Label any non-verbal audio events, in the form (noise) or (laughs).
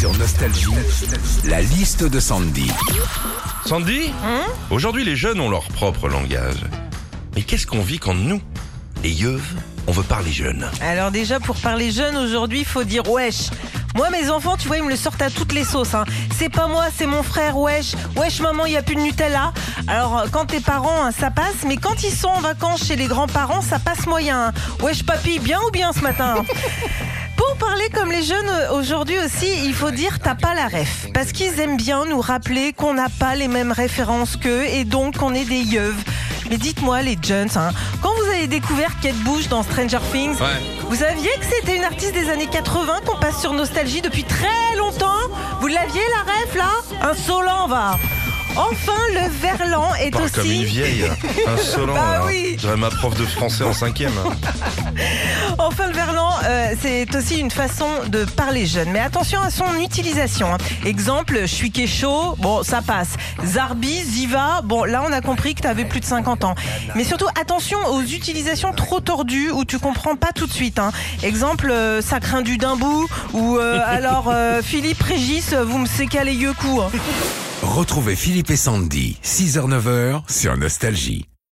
Sur Nostalgie, la liste de Sandy. Sandy Aujourd'hui, les jeunes ont leur propre langage. Mais qu'est-ce qu'on vit quand nous, les yeux, on veut parler jeunes Alors déjà, pour parler jeune, aujourd'hui, il faut dire wesh. Moi, mes enfants, tu vois, ils me le sortent à toutes les sauces. hein. C'est pas moi, c'est mon frère, wesh. Wesh, maman, il y a plus de Nutella. Alors, quand tes parents, hein, ça passe. Mais quand ils sont en vacances chez les grands-parents, ça passe moyen. hein. Wesh, papy, bien ou bien ce matin? (laughs) parler comme les jeunes euh, aujourd'hui aussi, il faut dire t'as pas la ref. Parce qu'ils aiment bien nous rappeler qu'on n'a pas les mêmes références qu'eux et donc qu'on est des yeuves. Mais dites-moi les jeunes, hein, quand vous avez découvert Kate Bush dans Stranger Things, vous saviez que c'était une artiste des années 80 qu'on passe sur Nostalgie depuis très longtemps? Vous l'aviez la ref là? Insolent va Enfin, le verlan est Parle aussi... comme une vieille, (laughs) insolent. Bah oui. Je dirais ma prof de français en cinquième. (laughs) Enfin, le verlan, euh, c'est aussi une façon de parler jeune. Mais attention à son utilisation. hein. Exemple, je suis chaud, bon, ça passe. Zarbi, Ziva, bon, là, on a compris que tu avais plus de 50 ans. Mais surtout, attention aux utilisations trop tordues où tu comprends pas tout de suite. hein. Exemple, euh, ça craint du dimbou ou euh, alors euh, (laughs) Philippe Régis, vous me sécalez les yeux coup. hein. Retrouvez Philippe et Sandy, 6h-9h sur Nostalgie.